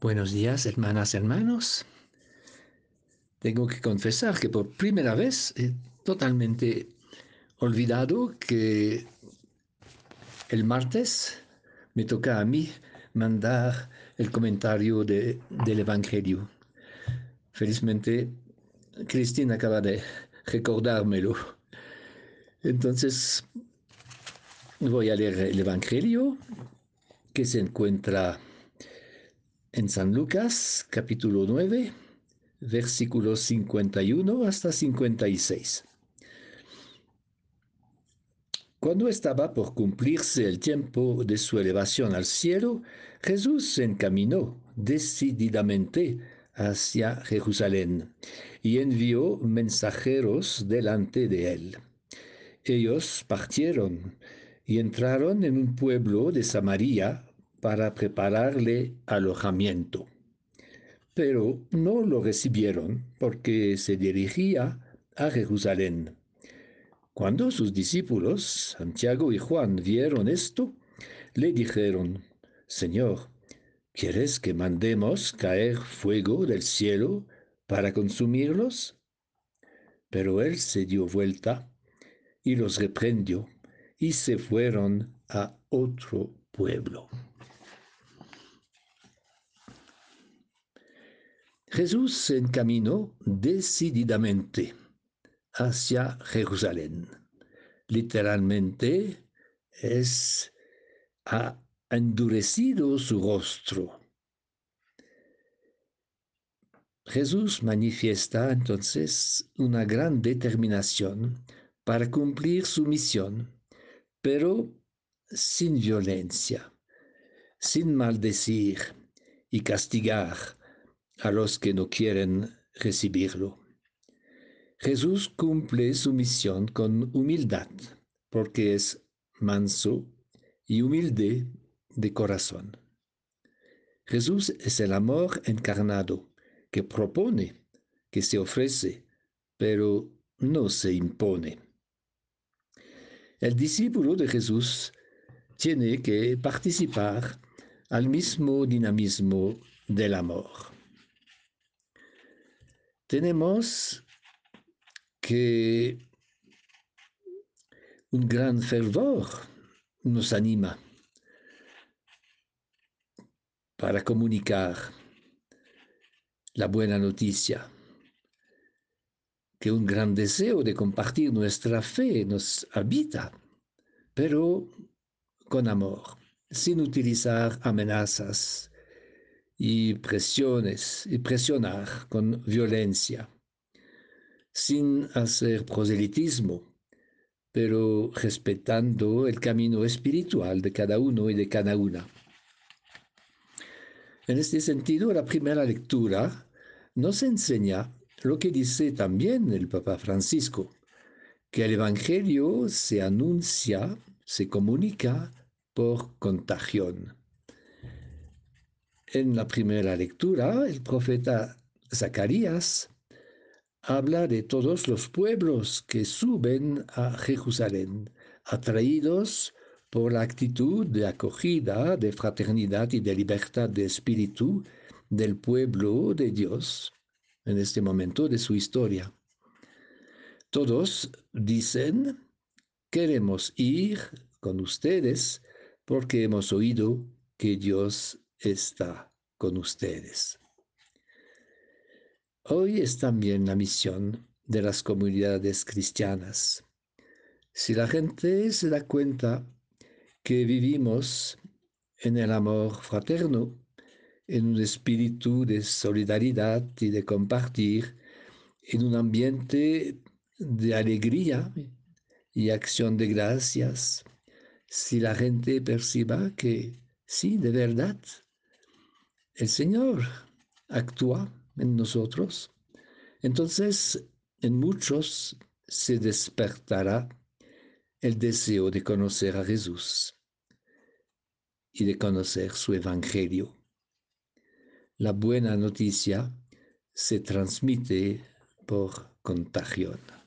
Buenos días, hermanas, hermanos. Tengo que confesar que por primera vez he totalmente olvidado que el martes me toca a mí mandar el comentario del Evangelio. Felizmente, Cristina acaba de recordármelo. Entonces, voy a leer el Evangelio que se encuentra en San Lucas capítulo 9, versículos 51 hasta 56. Cuando estaba por cumplirse el tiempo de su elevación al cielo, Jesús se encaminó decididamente hacia Jerusalén y envió mensajeros delante de él. Ellos partieron y entraron en un pueblo de Samaria para prepararle alojamiento. Pero no lo recibieron porque se dirigía a Jerusalén. Cuando sus discípulos, Santiago y Juan, vieron esto, le dijeron, Señor, ¿quieres que mandemos caer fuego del cielo para consumirlos? Pero él se dio vuelta y los reprendió y se fueron a otro pueblo. Jesús se encaminó decididamente hacia Jerusalén. Literalmente es ha endurecido su rostro. Jesús manifiesta entonces una gran determinación para cumplir su misión, pero sin violencia, sin maldecir y castigar a los que no quieren recibirlo. Jesús cumple su misión con humildad, porque es manso y humilde de corazón. Jesús es el amor encarnado que propone, que se ofrece, pero no se impone. El discípulo de Jesús tiene que participar al mismo dinamismo del amor tenemos que un gran fervor nos anima para comunicar la buena noticia, que un gran deseo de compartir nuestra fe nos habita, pero con amor, sin utilizar amenazas, y presiones y presionar con violencia, sin hacer proselitismo, pero respetando el camino espiritual de cada uno y de cada una. En este sentido, la primera lectura nos enseña lo que dice también el Papa Francisco, que el Evangelio se anuncia, se comunica por contagión. En la primera lectura, el profeta Zacarías habla de todos los pueblos que suben a Jerusalén, atraídos por la actitud de acogida, de fraternidad y de libertad de espíritu del pueblo de Dios en este momento de su historia. Todos dicen, queremos ir con ustedes porque hemos oído que Dios está con ustedes. Hoy es también la misión de las comunidades cristianas. Si la gente se da cuenta que vivimos en el amor fraterno, en un espíritu de solidaridad y de compartir, en un ambiente de alegría y acción de gracias, si la gente perciba que sí, de verdad, el Señor actúa en nosotros, entonces en muchos se despertará el deseo de conocer a Jesús y de conocer su Evangelio. La buena noticia se transmite por contagión.